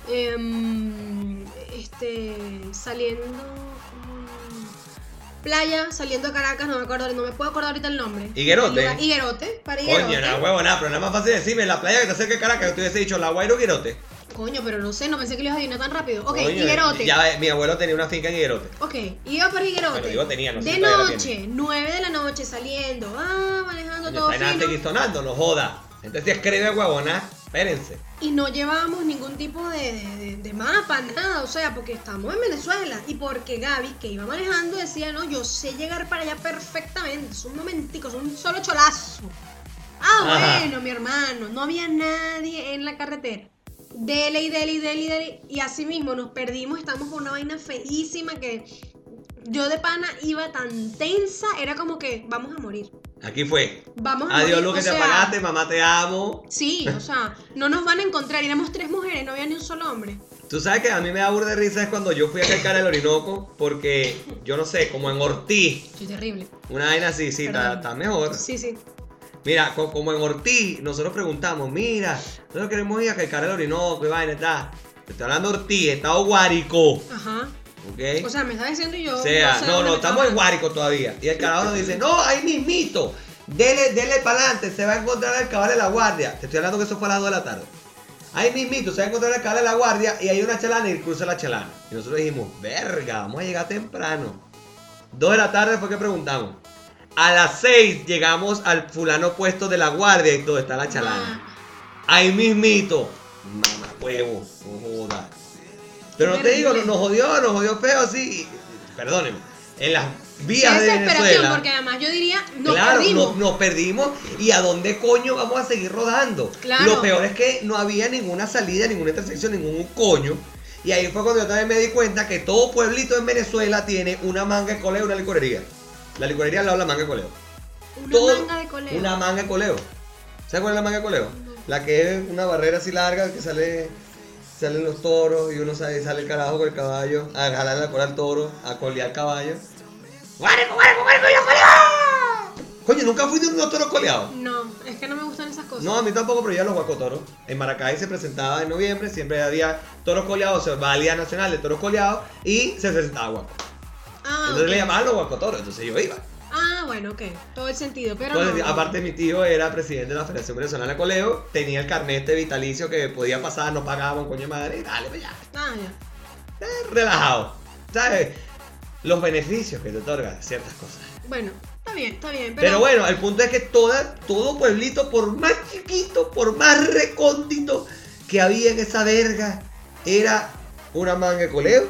em, este, saliendo. mm, Playa, saliendo de Caracas, no me acuerdo, no me puedo acordar ahorita el nombre. Higuerote. Higuerote, para Higuerote. Coño, no huevo, nada, pero nada más fácil decirme, la playa que te acerca de Caracas, que te hubiese dicho, la Guairo Guirote. Coño, pero no sé, no pensé que lo ibas a adivinar tan rápido. Ok, Coño, Higuerote. Ya, mi abuelo tenía una finca en Higuerote. Ok, iba por Higuerote. Bueno, digo tenía, no sé De si todavía la noche, 9 de la noche saliendo, ah, manejando Coño, todo está en fino. aquí sonando, no joda. Entonces escribe huevona, espérense. Y no llevábamos ningún tipo de, de- de- de mapa, nada, o sea, porque estamos en Venezuela. Y porque Gaby, que iba manejando, decía, no, yo sé llegar para allá perfectamente, es un momentico, es un solo cholazo. Ah, Ajá. bueno, mi hermano, no había nadie en la carretera. Dele y dele y dele y dele. Y así mismo nos perdimos, estamos con una vaina feísima que yo de pana iba tan tensa, era como que vamos a morir. Aquí fue. Vamos a Adiós, morir. Lu, que o te sea, apagaste, mamá, te amo. Sí, o sea, no nos van a encontrar. Éramos tres mujeres, no había ni un solo hombre. Tú sabes que a mí me da burda de risa es cuando yo fui a calcar el Orinoco, porque yo no sé, como en Ortiz, terrible. una vaina así, sí, está mejor. Sí, sí. Mira, co- como en Ortiz, nosotros preguntamos, mira, nosotros queremos ir a calcar el Orinoco y vaina, está. Te estoy hablando de Ortiz, estado Guárico, Ajá. ¿ok? O sea, me está diciendo yo. O sea, no, no, estamos en Guárico todavía. Y el carajo nos dice, no, ahí mismito. Dele, dele para adelante, se va a encontrar el cabal de la guardia. Te estoy hablando que eso fue a las 2 de la tarde. Ahí mismito, se va a encontrar el cabal de la guardia y hay una chalana y cruza la chalana. Y nosotros dijimos, verga, vamos a llegar temprano. 2 de la tarde fue que preguntamos. A las 6 llegamos al fulano puesto de la guardia y todo está la chalana. Ahí mismito. Mamá huevo, no joda. Pero no te digo, nos jodió, nos jodió feo así. Perdónenme. En las vías de desesperación, Venezuela. porque además yo diría, nos claro, perdimos. Nos, nos perdimos. ¿Y a dónde coño vamos a seguir rodando? Claro. Lo peor es que no había ninguna salida, ninguna intersección, ningún coño. Y ahí fue cuando yo también me di cuenta que todo pueblito en Venezuela tiene una manga de coleo y una licorería. La licorería al lado de la manga de coleo. Una Todo- manga de coleo. Una manga de coleo. ¿Sabes cuál es la manga de coleo? La que es una barrera así larga que sale. salen los toros y uno sale, sale el carajo con el caballo, a jalar la cola al toro, a colear al caballo. ¡Guareco, guareco, guareco, yo coleo! Coño, nunca fui de unos toros coleados. No, es que no me gustan esas cosas. No, a mí tampoco, pero ya los guacotoros. En Maracay se presentaba en noviembre, siempre había toros coleados, se va Nacional de Toros Coleados y se presentaba guaco. Ah, Entonces le llamaban los guacotoros, entonces yo iba. Ah, bueno, ok. Todo el sentido, pero Entonces, no. aparte mi tío era presidente de la Federación Venezolana de Coleo, tenía el carnet de vitalicio que podía pasar, no pagaba un coño de madre y dale, pues ya. Ah, ya. Eh, relajado. ¿Sabes? Los beneficios que te otorgan ciertas cosas. Bueno, está bien, está bien. Pero, Pero, bueno, el punto es que toda, todo pueblito, por más chiquito, por más recóndito que había en esa verga, era una manga de coleo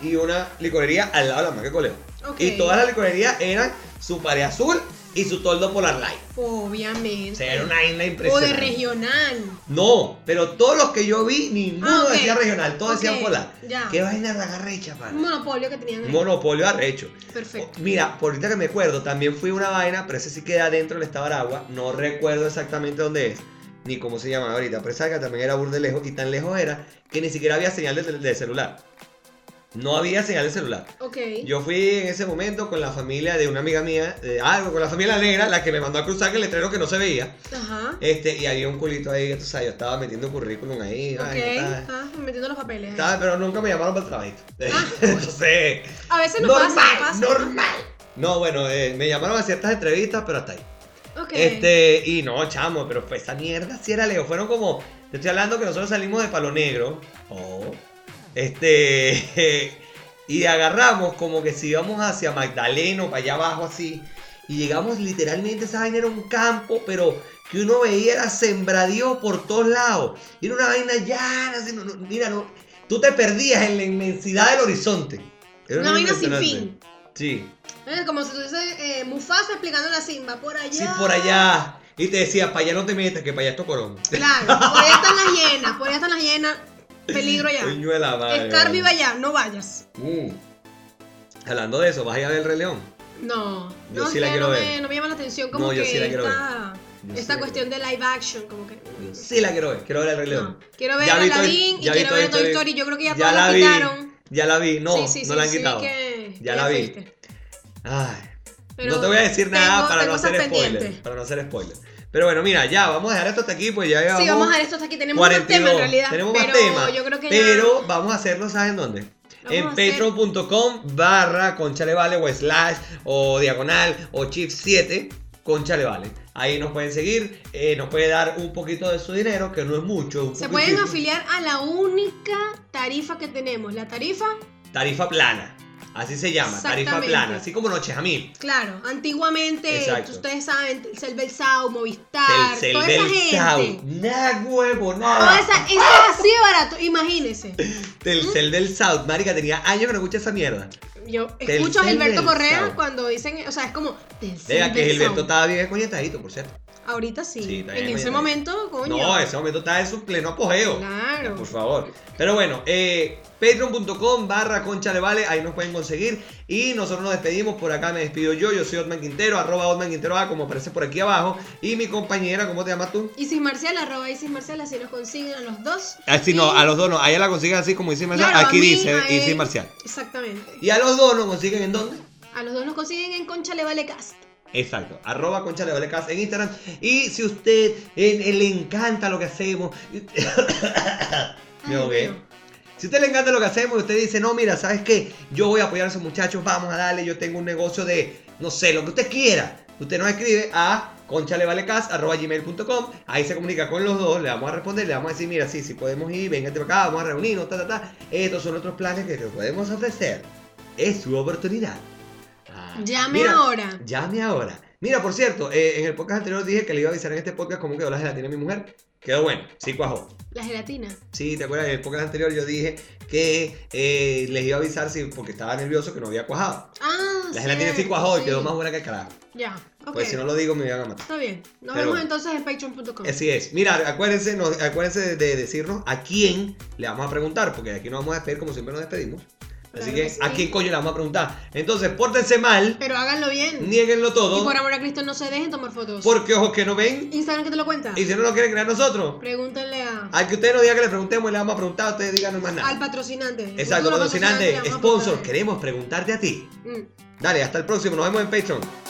y una licorería al lado de la de coleo. Y todas las licorerías eran su pared azul y su toldo polar light. obviamente. O sea, era una isla O impresionante. de regional. No, pero todos los que yo vi, ninguno Ah, decía regional, todos decían polar. ya. ¿Qué vaina de agarrecha, Un pana? monopolio que tenían ahí. Un monopolio arrecho. Perfecto. Mira, por ahorita que me acuerdo, también fui una vaina, pero ese sí queda dentro del estado de Aragua. No recuerdo exactamente dónde es, ni cómo se llama ahorita. Pero esa que también era burde lejos, y tan lejos era que ni siquiera había señal de, de celular. No había señal de celular. Ok. Yo fui en ese momento con la familia de una amiga mía, algo, con la familia negra, la que me mandó a cruzar el letrero que no se veía. Ajá. Este, y había un culito ahí, tú sabes, yo estaba metiendo currículum ahí. Ok. Ah, metiendo los papeles. ahí. Estaba, pero nunca me llamaron para el trabajito. Ah. Entonces, A veces no normal, pasa, pasa. normal. No, bueno, eh, me llamaron a ciertas entrevistas, pero hasta ahí. Ok. Este, y no, chamo, pero fue esa mierda sí era Leo. Fueron como, te estoy hablando que nosotros salimos de Palo Negro. Oh. Este, y agarramos como que si íbamos hacia Magdaleno, para allá abajo así. Y llegamos literalmente, esa vaina era un campo, pero que uno veía era sembradío por todos lados. Y era una vaina llana, así, no, no, mira, no, tú te perdías en la inmensidad del horizonte. Era Una vaina sin fin. Sí. Eh, como si tuviese eh, Mufasa explicando la Simba por allá. Sí, por allá. Y te decía, para allá no te metas, que para allá es Tocorón. Claro, por allá están las hienas, por allá están las hienas. Peligro ya. Coño de la madre, Scar vive allá, no vayas. Mm. Hablando de eso, ¿vas a ir a ver el Rey León? No, Yo no, sí la quiero no, ver. Me, no me llama la atención como No, yo que sí la quiero esta, Yo sí esta cuestión de live action, como que. Sí la quiero ver, quiero ver el Rey León. Quiero ver a Aladdin y quiero ver Toy Story. Yo creo que ya, Ya la quitaron. Ya la vi, no, no la han quitado. que- Ya la vi. Ay, no te voy a decir nada para no hacer spoiler. Para no hacer spoiler. Pero bueno, mira, ya, vamos a dejar esto hasta aquí, pues ya llevamos Sí, vamos a ver esto hasta aquí. Tenemos 42. más temas en realidad. Tenemos pero más temas. yo creo que ya. Pero vamos a hacerlo, ¿saben dónde? En patreon.com barra conchalevale o slash o diagonal o chip 7 conchalevale. Ahí nos pueden seguir, eh, nos puede dar un poquito de su dinero, que no es mucho. un Se pueden afiliar a la única tarifa que tenemos. La tarifa, Tarifa plana, así se llama, tarifa plana, así como Noches a mí. claro, antiguamente, Exacto. ustedes saben, Telcel Belsau, Movistar, Telcel toda esa gente. Nada huevo, nada. esa, eso es así de barato, imagínense. Telcel del South, marica, tenía años que no escuché esa mierda. Yo escucho a Gilberto. Correa cuando dicen, o sea, es como Telcel Vea que. Gilberto estaba bien escoñetadito, por cierto. Ahorita sí. En ese momento, coño. No, ese momento está en su pleno apogeo. Claro. Por favor. Pero bueno, eh, patreon.com barra concha de vale, ahí nos pueden conseguir. Y nosotros nos despedimos. Por acá me despido yo. Yo soy Otman Quintero, arroba Otman Quintero A, como aparece por aquí abajo. Y mi compañera, ¿cómo te llamas tú? Isis Marcial, arroba Isis Marcial, así nos consiguen a los dos. Así Y- no, a los dos no. A ella la consiguen así como Isis Marcial. Claro, aquí mí, dice Isis. Marcial. Exactamente. Y a los dos nos consiguen en dónde? A los dos nos consiguen en Concha Le Vale Cast. Exacto, arroba concha de vale Cas en Instagram. Y si usted eh, le encanta lo que hacemos, me ahogué. Si a usted le encanta lo que hacemos y usted dice, no, mira, ¿sabes qué? Yo voy a apoyar a esos muchachos, vamos a darle, yo tengo un negocio de, no sé, lo que usted quiera. Usted nos escribe a conchalevalecas.gmail.com Ahí se comunica con los dos, le vamos a responder, le vamos a decir, mira, sí, sí podemos ir, véngate para acá, vamos a reunirnos, ta, ta, ta. Estos son otros planes que te podemos ofrecer. Es su oportunidad. Llame mira, ahora. Llame ahora. Mira, por cierto, eh, en el podcast anterior dije que le iba a avisar en este podcast cómo quedó la gelatina de mi mujer. Quedó bueno, sí cuajó. La gelatina. Sí, ¿te acuerdas? En el podcast anterior yo dije que eh, les iba a avisar si, porque estaba nervioso que no había cuajado. Ah, La gelatina sí cierto, cuajó y sí. quedó más buena que el carajo. Ya, ok. Pues si no lo digo me iban a matar. Está bien. Nos Pero vemos bueno. entonces en patreon.com. Así es. Mira, acuérdense, no- acuérdense de decirnos a quién le vamos a preguntar, porque de aquí nos vamos a despedir como siempre nos despedimos. Así Claro que sí. a quién coño le vamos a preguntar. Entonces, pórtense mal, Pero háganlo bien. nieguenlo Y todo, por amor a Cristo no se dejen tomar fotos. porque ojos que no ven, Instagram que te lo cuenta. y si no lo quieren creer nosotros, Pregúntenle a, al que ustedes nos digan que le preguntemos y le vamos a preguntar, ustedes díganos más nada. al patrocinante. Exacto, patrocinante, a sponsor, queremos preguntarte a ti. Mm. Dale, hasta el próximo, nos vemos en Patreon.